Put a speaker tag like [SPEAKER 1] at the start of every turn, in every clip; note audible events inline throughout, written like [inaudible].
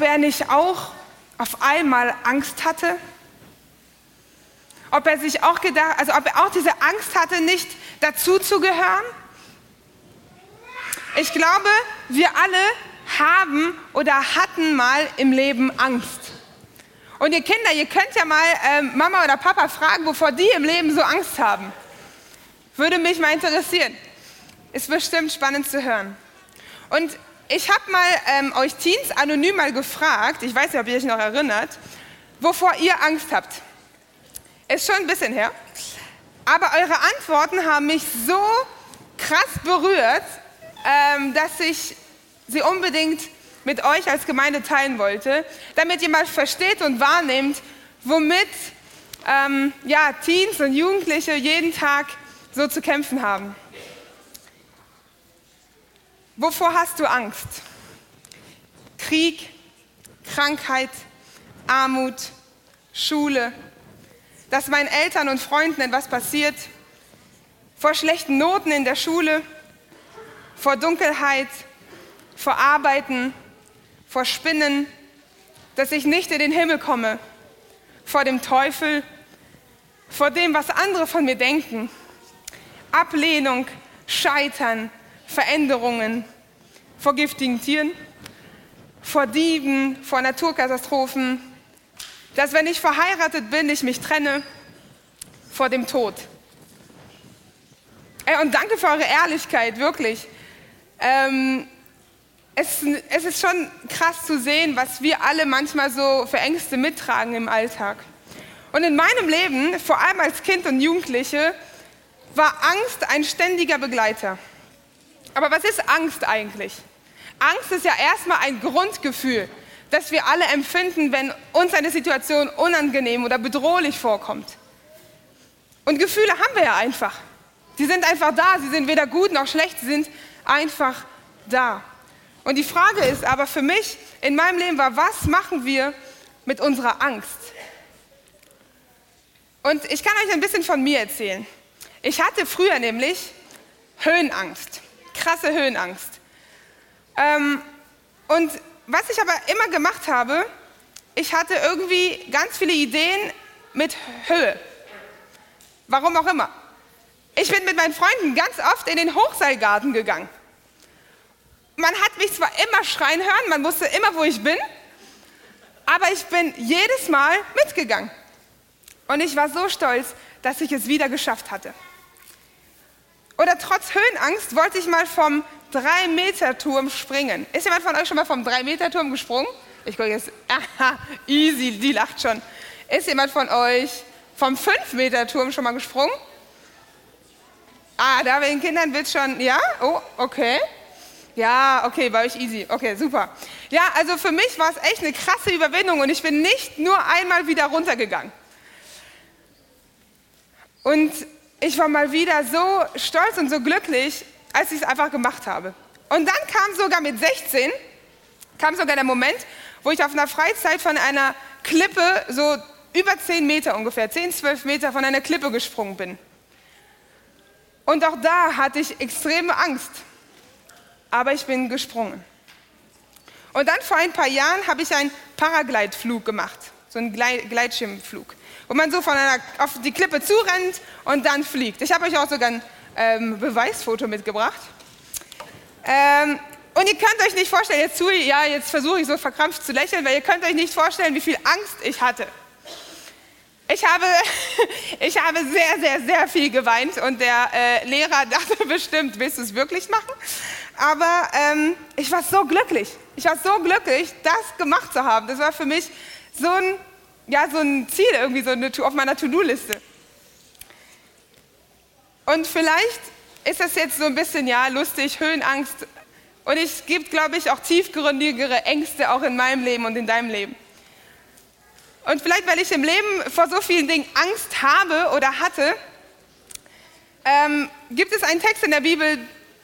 [SPEAKER 1] ob er nicht auch auf einmal Angst hatte? Ob er sich auch gedacht, also ob er auch diese Angst hatte, nicht dazuzugehören? Ich glaube, wir alle haben oder hatten mal im Leben Angst. Und ihr Kinder, ihr könnt ja mal ähm, Mama oder Papa fragen, wovor die im Leben so Angst haben. Würde mich mal interessieren. Ist bestimmt spannend zu hören. Und ich habe mal ähm, euch Teens anonym mal gefragt, ich weiß nicht, ob ihr euch noch erinnert, wovor ihr Angst habt. Ist schon ein bisschen her. Aber eure Antworten haben mich so krass berührt, ähm, dass ich sie unbedingt mit euch als Gemeinde teilen wollte, damit ihr mal versteht und wahrnehmt, womit ähm, ja, Teens und Jugendliche jeden Tag so zu kämpfen haben. Wovor hast du Angst? Krieg, Krankheit, Armut, Schule, dass meinen Eltern und Freunden etwas passiert, vor schlechten Noten in der Schule, vor Dunkelheit, vor Arbeiten, vor Spinnen, dass ich nicht in den Himmel komme, vor dem Teufel, vor dem, was andere von mir denken, Ablehnung, Scheitern, Veränderungen, vor giftigen Tieren, vor Dieben, vor Naturkatastrophen, dass wenn ich verheiratet bin, ich mich trenne vor dem Tod. Ey, und danke für eure Ehrlichkeit, wirklich. Ähm, es, es ist schon krass zu sehen, was wir alle manchmal so für Ängste mittragen im Alltag. Und in meinem Leben, vor allem als Kind und Jugendliche, war Angst ein ständiger Begleiter. Aber was ist Angst eigentlich? Angst ist ja erstmal ein Grundgefühl, das wir alle empfinden, wenn uns eine Situation unangenehm oder bedrohlich vorkommt. Und Gefühle haben wir ja einfach. Sie sind einfach da, sie sind weder gut noch schlecht, sie sind einfach da. Und die Frage ist aber für mich in meinem Leben war, was machen wir mit unserer Angst? Und ich kann euch ein bisschen von mir erzählen. Ich hatte früher nämlich Höhenangst, krasse Höhenangst. Ähm, und was ich aber immer gemacht habe, ich hatte irgendwie ganz viele Ideen mit Höhe. Warum auch immer. Ich bin mit meinen Freunden ganz oft in den Hochseilgarten gegangen. Man hat mich zwar immer schreien hören, man wusste immer, wo ich bin, aber ich bin jedes Mal mitgegangen. Und ich war so stolz, dass ich es wieder geschafft hatte. Oder trotz Höhenangst wollte ich mal vom 3-Meter-Turm springen. Ist jemand von euch schon mal vom 3-Meter-Turm gesprungen? Ich gucke jetzt, [laughs] aha, easy, die lacht schon. Ist jemand von euch vom 5-Meter-Turm schon mal gesprungen? Ah, da bei den Kindern wird schon, ja? Oh, okay. Ja, okay, bei euch easy. Okay, super. Ja, also für mich war es echt eine krasse Überwindung und ich bin nicht nur einmal wieder runtergegangen. Und ich war mal wieder so stolz und so glücklich, als ich es einfach gemacht habe. Und dann kam sogar mit 16, kam sogar der Moment, wo ich auf einer Freizeit von einer Klippe, so über 10 Meter ungefähr, 10, 12 Meter von einer Klippe gesprungen bin. Und auch da hatte ich extreme Angst. Aber ich bin gesprungen. Und dann vor ein paar Jahren habe ich einen Paraglideflug gemacht, so einen Gleitschirmflug, wo man so von einer, auf die Klippe zurennt und dann fliegt. Ich habe euch auch sogar ein ähm, Beweisfoto mitgebracht. Ähm, und ihr könnt euch nicht vorstellen, jetzt ja, jetzt versuche ich so verkrampft zu lächeln, weil ihr könnt euch nicht vorstellen, wie viel Angst ich hatte. Ich habe, [laughs] ich habe sehr, sehr, sehr viel geweint und der äh, Lehrer [laughs] dachte bestimmt, willst du es wirklich machen? Aber ähm, ich war so glücklich. Ich war so glücklich, das gemacht zu haben. Das war für mich so ein, ja, so ein Ziel irgendwie so eine, auf meiner To-Do-Liste. Und vielleicht ist das jetzt so ein bisschen, ja, lustig, Höhenangst. Und es gibt, glaube ich, auch tiefgründigere Ängste auch in meinem Leben und in deinem Leben. Und vielleicht, weil ich im Leben vor so vielen Dingen Angst habe oder hatte, ähm, gibt es einen Text in der Bibel,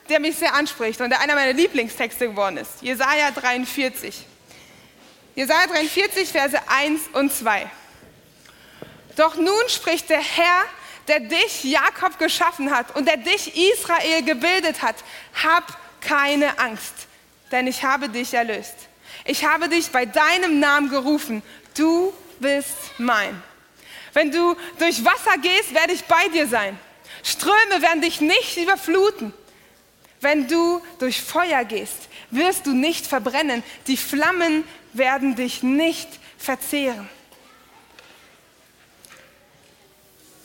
[SPEAKER 1] der mich sehr anspricht und der einer meiner Lieblingstexte geworden ist. Jesaja 43. Jesaja 43, Verse 1 und 2. Doch nun spricht der Herr, der dich, Jakob, geschaffen hat und der dich, Israel, gebildet hat, hab keine Angst, denn ich habe dich erlöst. Ich habe dich bei deinem Namen gerufen. Du bist mein. Wenn du durch Wasser gehst, werde ich bei dir sein. Ströme werden dich nicht überfluten. Wenn du durch Feuer gehst, wirst du nicht verbrennen. Die Flammen werden dich nicht verzehren.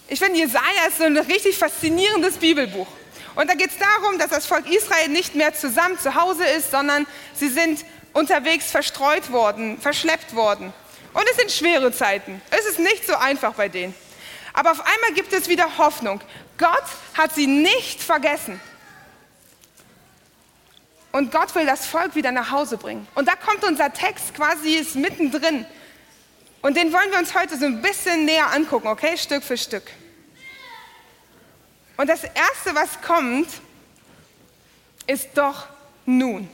[SPEAKER 1] Ich finde, Jesaja ist so ein richtig faszinierendes Bibelbuch. Und da geht es darum, dass das Volk Israel nicht mehr zusammen zu Hause ist, sondern sie sind unterwegs verstreut worden, verschleppt worden. Und es sind schwere Zeiten. Es ist nicht so einfach bei denen. Aber auf einmal gibt es wieder Hoffnung. Gott hat sie nicht vergessen. Und Gott will das Volk wieder nach Hause bringen. Und da kommt unser Text quasi ist mittendrin. Und den wollen wir uns heute so ein bisschen näher angucken, okay? Stück für Stück. Und das Erste, was kommt, ist doch nun.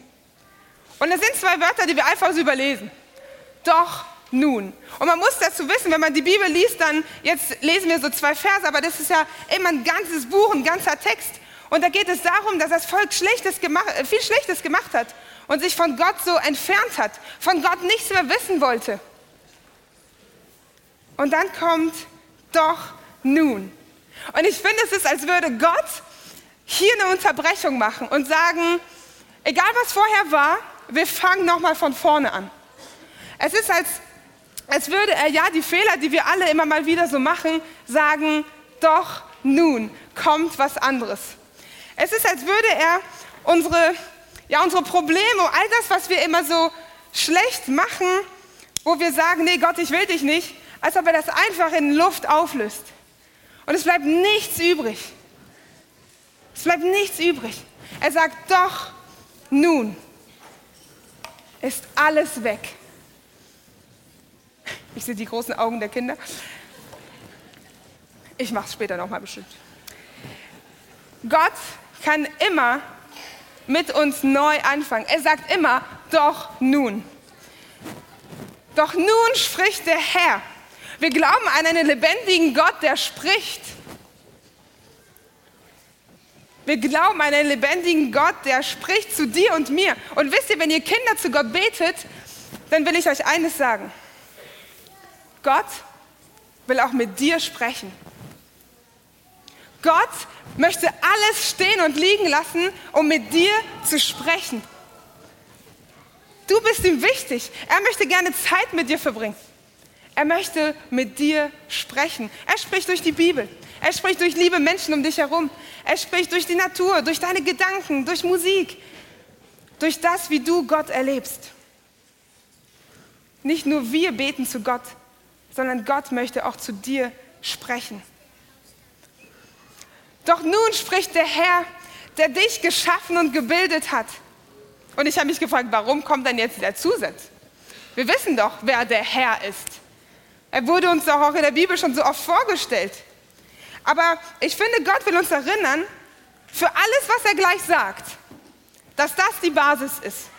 [SPEAKER 1] Und das sind zwei Wörter, die wir einfach so überlesen. Doch nun. Und man muss dazu wissen, wenn man die Bibel liest, dann, jetzt lesen wir so zwei Verse, aber das ist ja immer ein ganzes Buch, ein ganzer Text. Und da geht es darum, dass das Volk Schlechtes gemacht, äh, viel Schlechtes gemacht hat und sich von Gott so entfernt hat, von Gott nichts mehr wissen wollte. Und dann kommt doch nun. Und ich finde, es ist, als würde Gott hier eine Unterbrechung machen und sagen, egal was vorher war, wir fangen nochmal von vorne an. Es ist, als, als würde er ja die Fehler, die wir alle immer mal wieder so machen, sagen, doch nun kommt was anderes. Es ist, als würde er unsere, ja, unsere Probleme, all das, was wir immer so schlecht machen, wo wir sagen, nee Gott, ich will dich nicht, als ob er das einfach in Luft auflöst. Und es bleibt nichts übrig. Es bleibt nichts übrig. Er sagt, doch, nun ist alles weg. Ich sehe die großen Augen der Kinder. Ich mache es später nochmal bestimmt. Gott kann immer mit uns neu anfangen. Er sagt immer, doch nun. Doch nun spricht der Herr. Wir glauben an einen lebendigen Gott, der spricht. Wir glauben an einen lebendigen Gott, der spricht zu dir und mir. Und wisst ihr, wenn ihr Kinder zu Gott betet, dann will ich euch eines sagen. Gott will auch mit dir sprechen. Gott möchte alles stehen und liegen lassen, um mit dir zu sprechen. Du bist ihm wichtig. Er möchte gerne Zeit mit dir verbringen. Er möchte mit dir sprechen. Er spricht durch die Bibel. Er spricht durch liebe Menschen um dich herum. Er spricht durch die Natur, durch deine Gedanken, durch Musik, durch das, wie du Gott erlebst. Nicht nur wir beten zu Gott, sondern Gott möchte auch zu dir sprechen. Doch nun spricht der Herr, der dich geschaffen und gebildet hat. Und ich habe mich gefragt, warum kommt dann jetzt der Zusatz? Wir wissen doch, wer der Herr ist. Er wurde uns doch auch in der Bibel schon so oft vorgestellt. Aber ich finde, Gott will uns erinnern, für alles, was er gleich sagt, dass das die Basis ist.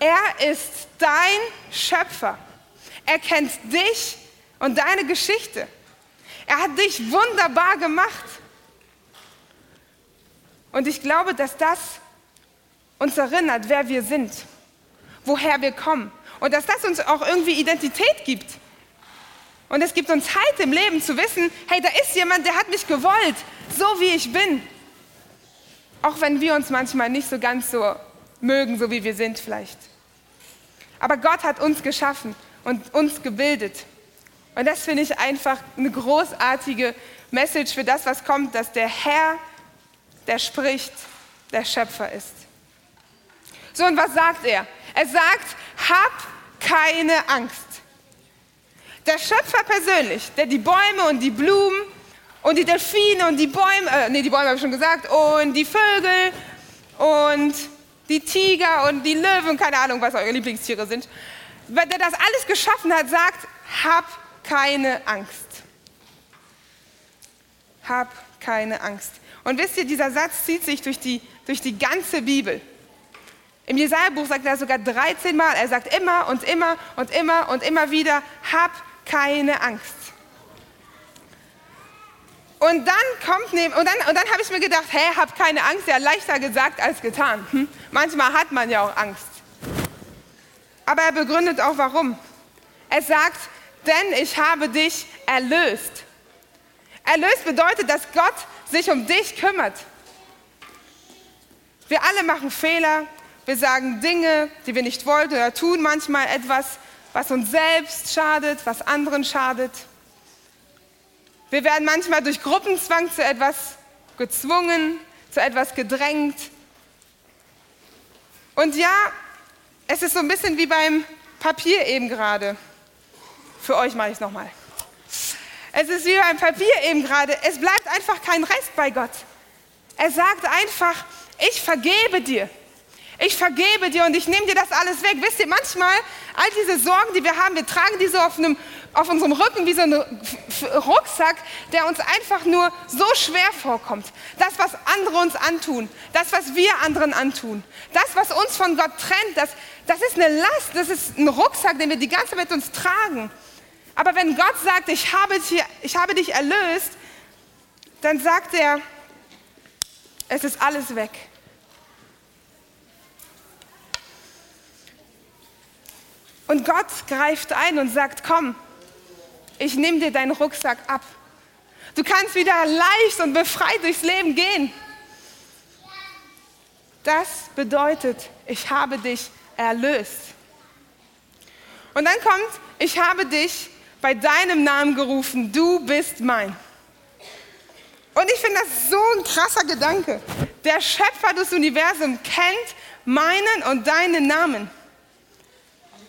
[SPEAKER 1] Er ist dein Schöpfer. Er kennt dich und deine Geschichte. Er hat dich wunderbar gemacht. Und ich glaube, dass das uns erinnert, wer wir sind, woher wir kommen und dass das uns auch irgendwie Identität gibt. Und es gibt uns Halt im Leben zu wissen, hey, da ist jemand, der hat mich gewollt, so wie ich bin. Auch wenn wir uns manchmal nicht so ganz so mögen, so wie wir sind vielleicht. Aber Gott hat uns geschaffen und uns gebildet. Und das finde ich einfach eine großartige Message für das, was kommt, dass der Herr, der spricht, der Schöpfer ist. So, und was sagt er? Er sagt, hab keine Angst. Der Schöpfer persönlich, der die Bäume und die Blumen und die Delfine und die Bäume, äh, nee, die Bäume habe ich schon gesagt, und die Vögel und die Tiger und die Löwen, keine Ahnung, was eure Lieblingstiere sind, der das alles geschaffen hat, sagt, hab keine Angst. Hab keine Angst. Und wisst ihr, dieser Satz zieht sich durch die, durch die ganze Bibel. Im Jesaja-Buch sagt er sogar 13 Mal. Er sagt immer und immer und immer und immer wieder: Hab keine Angst. Und dann kommt neben, und dann, und dann habe ich mir gedacht, hä, hab keine Angst, ja leichter gesagt als getan. Hm? Manchmal hat man ja auch Angst. aber er begründet auch warum. Er sagt, denn ich habe dich erlöst. Erlöst bedeutet, dass Gott sich um dich kümmert. Wir alle machen Fehler, wir sagen Dinge, die wir nicht wollten oder tun manchmal etwas, was uns selbst schadet, was anderen schadet. Wir werden manchmal durch Gruppenzwang zu etwas gezwungen, zu etwas gedrängt. Und ja, es ist so ein bisschen wie beim Papier eben gerade. Für euch mache ich es nochmal. Es ist wie beim Papier eben gerade. Es bleibt einfach kein Rest bei Gott. Er sagt einfach, ich vergebe dir. Ich vergebe dir und ich nehme dir das alles weg. Wisst ihr, manchmal, all diese Sorgen, die wir haben, wir tragen die so auf, einem, auf unserem Rücken wie so ein Rucksack, der uns einfach nur so schwer vorkommt. Das, was andere uns antun, das, was wir anderen antun, das, was uns von Gott trennt, das, das ist eine Last, das ist ein Rucksack, den wir die ganze Zeit mit uns tragen. Aber wenn Gott sagt, ich habe, dich, ich habe dich erlöst, dann sagt er, es ist alles weg. Und Gott greift ein und sagt, komm, ich nehme dir deinen Rucksack ab. Du kannst wieder leicht und befreit durchs Leben gehen. Das bedeutet, ich habe dich erlöst. Und dann kommt, ich habe dich bei deinem Namen gerufen, du bist mein. Und ich finde das so ein krasser Gedanke. Der Schöpfer des Universums kennt meinen und deinen Namen.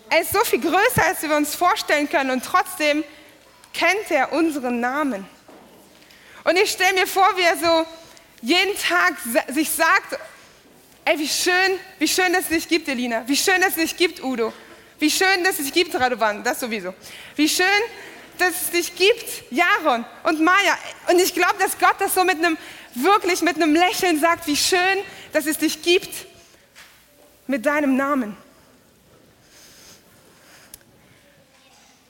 [SPEAKER 1] Er ist so viel größer, als wir uns vorstellen können und trotzdem kennt er unseren Namen. Und ich stelle mir vor, wie er so jeden Tag sich sagt, ey, wie schön, wie schön, dass es dich gibt, Elina. Wie schön, dass es dich gibt, Udo. Wie schön, dass es dich gibt, Radovan. Das sowieso. Wie schön, dass es dich gibt, Jaron und Maya. Und ich glaube, dass Gott das so mit einem, wirklich mit einem Lächeln sagt, wie schön, dass es dich gibt mit deinem Namen.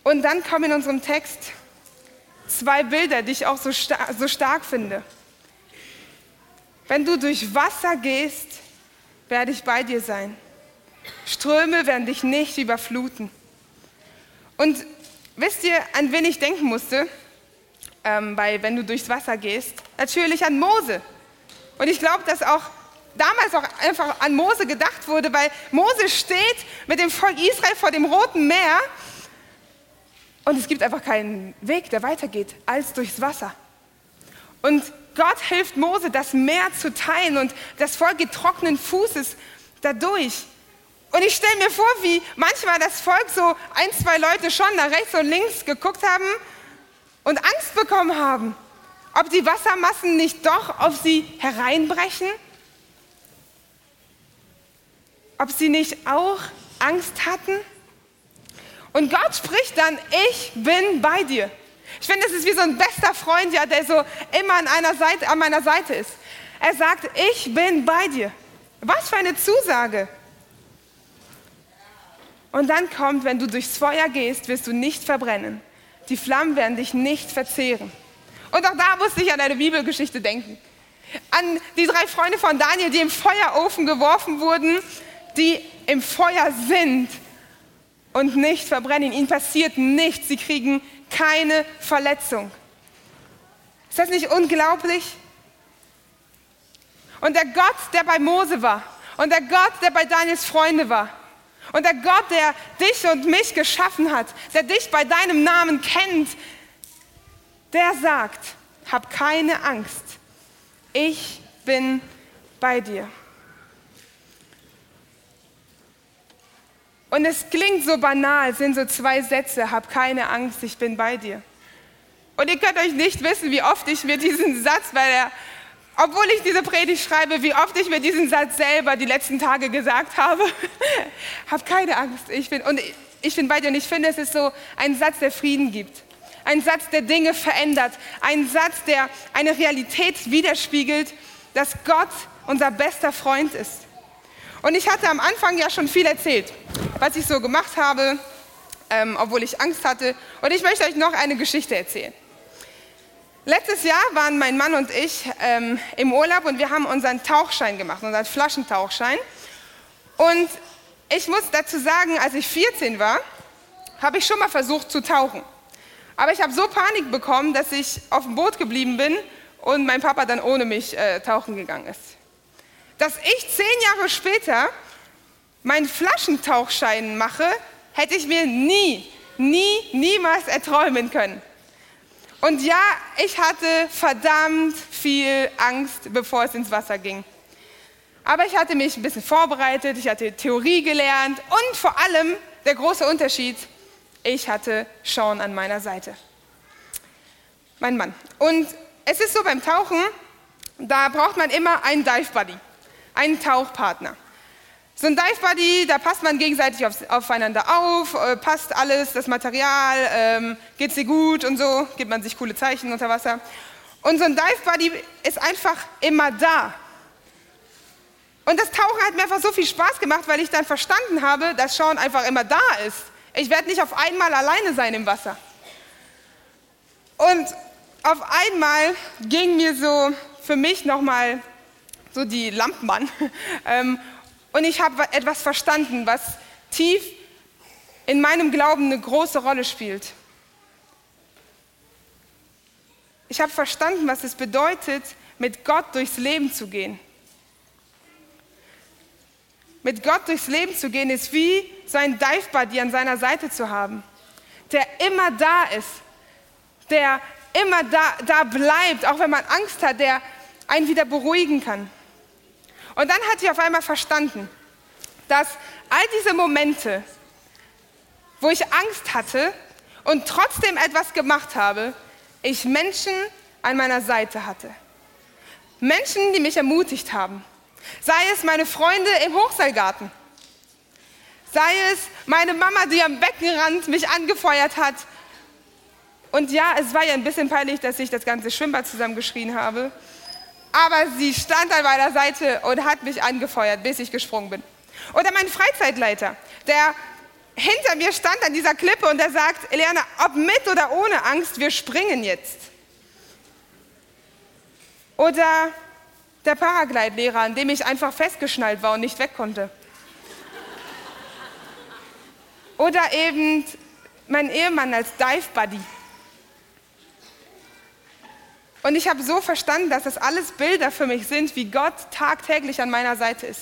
[SPEAKER 1] Und dann kommen in unserem Text zwei Bilder, die ich auch so, star so stark finde. Wenn du durch Wasser gehst, werde ich bei dir sein. Ströme werden dich nicht überfluten. Und wisst ihr, an wen ich denken musste, ähm, bei, wenn du durchs Wasser gehst? Natürlich an Mose. Und ich glaube, dass auch damals auch einfach an Mose gedacht wurde, weil Mose steht mit dem Volk Israel vor dem Roten Meer und es gibt einfach keinen Weg, der weitergeht, als durchs Wasser. Und Gott hilft Mose, das Meer zu teilen und das Volk geht trockenen Fußes dadurch. Und ich stelle mir vor, wie manchmal das Volk so ein, zwei Leute schon nach rechts und links geguckt haben und Angst bekommen haben, ob die Wassermassen nicht doch auf sie hereinbrechen, ob sie nicht auch Angst hatten. Und Gott spricht dann, ich bin bei dir. Ich finde, das ist wie so ein bester Freund, ja, der so immer an, einer Seite, an meiner Seite ist. Er sagt, ich bin bei dir. Was für eine Zusage. Und dann kommt, wenn du durchs Feuer gehst, wirst du nicht verbrennen. Die Flammen werden dich nicht verzehren. Und auch da musste ich an eine Bibelgeschichte denken. An die drei Freunde von Daniel, die im Feuerofen geworfen wurden, die im Feuer sind und nicht verbrennen. Ihnen passiert nichts. Sie kriegen keine Verletzung. Ist das nicht unglaublich? Und der Gott, der bei Mose war und der Gott, der bei Daniels Freunde war und der Gott, der dich und mich geschaffen hat, der dich bei deinem Namen kennt, der sagt, hab keine Angst. Ich bin bei dir. Und es klingt so banal, sind so zwei Sätze, hab keine Angst, ich bin bei dir. Und ihr könnt euch nicht wissen, wie oft ich mir diesen Satz bei der, obwohl ich diese Predigt schreibe, wie oft ich mir diesen Satz selber die letzten Tage gesagt habe. [laughs] hab keine Angst, ich bin, und ich bin bei dir. Und ich finde, es ist so ein Satz, der Frieden gibt. Ein Satz, der Dinge verändert. Ein Satz, der eine Realität widerspiegelt, dass Gott unser bester Freund ist. Und ich hatte am Anfang ja schon viel erzählt, was ich so gemacht habe, ähm, obwohl ich Angst hatte. Und ich möchte euch noch eine Geschichte erzählen. Letztes Jahr waren mein Mann und ich ähm, im Urlaub und wir haben unseren Tauchschein gemacht, unseren Flaschentauchschein. Und ich muss dazu sagen, als ich 14 war, habe ich schon mal versucht zu tauchen. Aber ich habe so Panik bekommen, dass ich auf dem Boot geblieben bin und mein Papa dann ohne mich äh, tauchen gegangen ist. Dass ich zehn Jahre später meinen Flaschentauchschein mache, hätte ich mir nie, nie, niemals erträumen können. Und ja, ich hatte verdammt viel Angst, bevor es ins Wasser ging. Aber ich hatte mich ein bisschen vorbereitet, ich hatte Theorie gelernt und vor allem der große Unterschied, ich hatte Sean an meiner Seite. Mein Mann. Und es ist so beim Tauchen, da braucht man immer einen Dive Buddy, einen Tauchpartner. So ein Dive Buddy, da passt man gegenseitig auf, aufeinander auf, äh, passt alles, das Material, ähm, geht's dir gut und so, gibt man sich coole Zeichen unter Wasser. Und so ein Dive Buddy ist einfach immer da. Und das Tauchen hat mir einfach so viel Spaß gemacht, weil ich dann verstanden habe, dass Sean einfach immer da ist. Ich werde nicht auf einmal alleine sein im Wasser. Und auf einmal ging mir so für mich nochmal so die Lampen an. [laughs] Ähm, und ich habe etwas verstanden, was tief in meinem Glauben eine große Rolle spielt. Ich habe verstanden, was es bedeutet, mit Gott durchs Leben zu gehen. Mit Gott durchs Leben zu gehen, ist wie so ein Dive Buddy an seiner Seite zu haben, der immer da ist, der immer da, da bleibt, auch wenn man Angst hat, der einen wieder beruhigen kann. Und dann hat sie auf einmal verstanden, dass all diese Momente, wo ich Angst hatte und trotzdem etwas gemacht habe, ich Menschen an meiner Seite hatte. Menschen, die mich ermutigt haben. Sei es meine Freunde im Hochseilgarten. Sei es meine Mama, die am Beckenrand mich angefeuert hat. Und ja, es war ja ein bisschen peinlich, dass ich das ganze Schwimmbad zusammengeschrien habe. Aber sie stand an meiner Seite und hat mich angefeuert, bis ich gesprungen bin. Oder mein Freizeitleiter, der hinter mir stand an dieser Klippe und der sagt, Eliana, ob mit oder ohne Angst, wir springen jetzt. Oder der Paraglide-Lehrer, an dem ich einfach festgeschnallt war und nicht weg konnte. Oder eben mein Ehemann als Dive Buddy. Und ich habe so verstanden, dass das alles Bilder für mich sind, wie Gott tagtäglich an meiner Seite ist.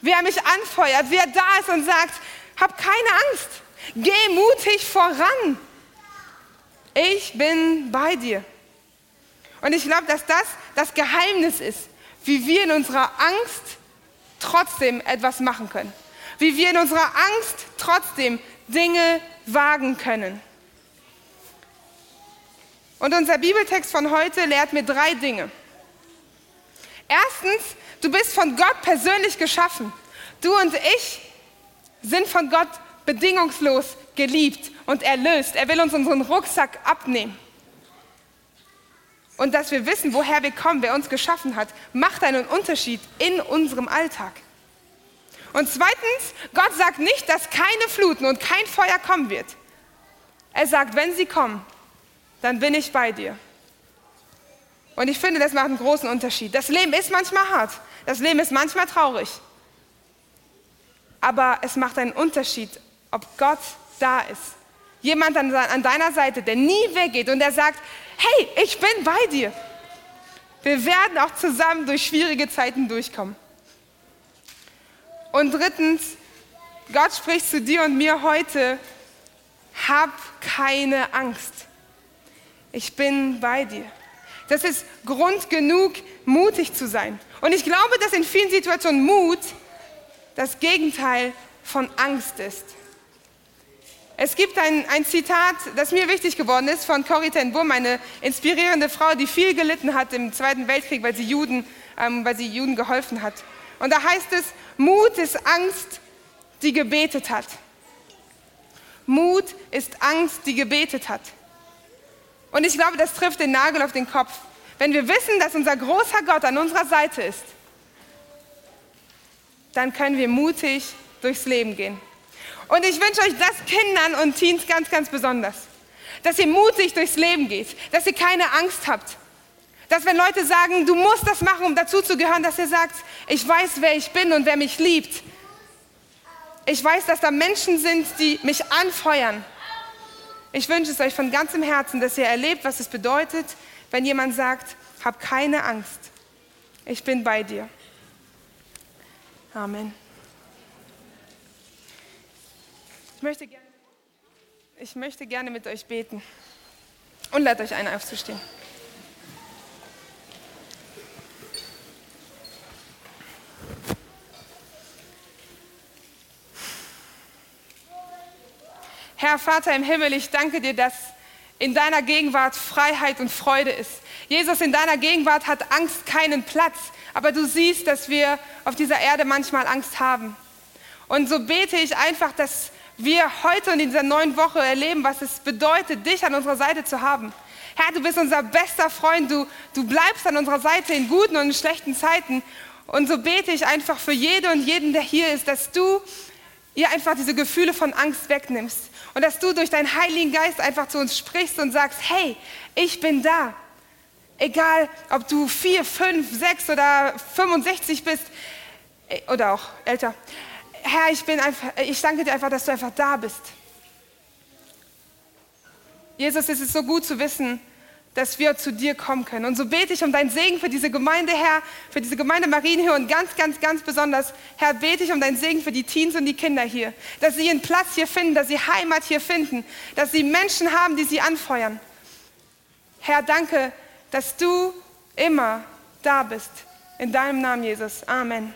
[SPEAKER 1] Wie er mich anfeuert, wie er da ist und sagt, hab keine Angst, geh mutig voran. Ich bin bei dir. Und ich glaube, dass das das Geheimnis ist, wie wir in unserer Angst trotzdem etwas machen können. Wie wir in unserer Angst trotzdem Dinge wagen können. Und unser Bibeltext von heute lehrt mir drei Dinge. Erstens, du bist von Gott persönlich geschaffen. Du und ich sind von Gott bedingungslos geliebt und erlöst. Er will uns unseren Rucksack abnehmen. Und dass wir wissen, woher wir kommen, wer uns geschaffen hat, macht einen Unterschied in unserem Alltag. Und zweitens, Gott sagt nicht, dass keine Fluten und kein Feuer kommen wird. Er sagt, wenn sie kommen, dann bin ich bei dir. Und ich finde, das macht einen großen Unterschied. Das Leben ist manchmal hart, das Leben ist manchmal traurig. Aber es macht einen Unterschied, ob Gott da ist. Jemand an, deiner Seite, der nie weggeht und der sagt, hey, ich bin bei dir. Wir werden auch zusammen durch schwierige Zeiten durchkommen. Und drittens, Gott spricht zu dir und mir heute, hab keine Angst ich bin bei dir. Das ist Grund genug, mutig zu sein. Und ich glaube, dass in vielen Situationen Mut das Gegenteil von Angst ist. Es gibt ein, ein Zitat, das mir wichtig geworden ist, von Corrie ten Boom, eine inspirierende Frau, die viel gelitten hat im Zweiten Weltkrieg, weil sie Juden, ähm, weil sie Juden geholfen hat. Und da heißt es, Mut ist Angst, die gebetet hat. Mut ist Angst, die gebetet hat. Und ich glaube, das trifft den Nagel auf den Kopf. Wenn wir wissen, dass unser großer Gott an unserer Seite ist, dann können wir mutig durchs Leben gehen. Und ich wünsche euch das Kindern und Teens ganz, ganz besonders. Dass ihr mutig durchs Leben geht, dass ihr keine Angst habt. Dass wenn Leute sagen, du musst das machen, um dazu zu gehören, dass ihr sagt, ich weiß, wer ich bin und wer mich liebt. Ich weiß, dass da Menschen sind, die mich anfeuern. Ich wünsche es euch von ganzem Herzen, dass ihr erlebt, was es bedeutet, wenn jemand sagt, hab keine Angst. Ich bin bei dir. Amen. Ich möchte, gerne, ich möchte gerne mit euch beten und lade euch ein, aufzustehen. Herr Vater im Himmel, ich danke dir, dass in deiner Gegenwart Freiheit und Freude ist. Jesus, in deiner Gegenwart hat Angst keinen Platz, aber du siehst, dass wir auf dieser Erde manchmal Angst haben. Und so bete ich einfach, dass wir heute und in dieser neuen Woche erleben, was es bedeutet, dich an unserer Seite zu haben. Herr, du bist unser bester Freund, du, du bleibst an unserer Seite in guten und in schlechten Zeiten. Und so bete ich einfach für jede und jeden, der hier ist, dass du ihr einfach diese Gefühle von Angst wegnimmst. Und dass du durch deinen Heiligen Geist einfach zu uns sprichst und sagst, hey, ich bin da. Egal, ob du vier, fünf, sechs oder 65 bist äh, oder auch älter. Herr, ich, bin einfach, ich danke dir einfach, dass du einfach da bist. Jesus, es ist so gut zu wissen, dass wir zu dir kommen können. Und so bete ich um deinen Segen für diese Gemeinde, Herr, für diese Gemeinde Marienhöhe und ganz, ganz, ganz besonders, Herr, bete ich um deinen Segen für die Teens und die Kinder hier, dass sie ihren Platz hier finden, dass sie Heimat hier finden, dass sie Menschen haben, die sie anfeuern. Herr, danke, dass du immer da bist. In deinem Namen, Jesus. Amen.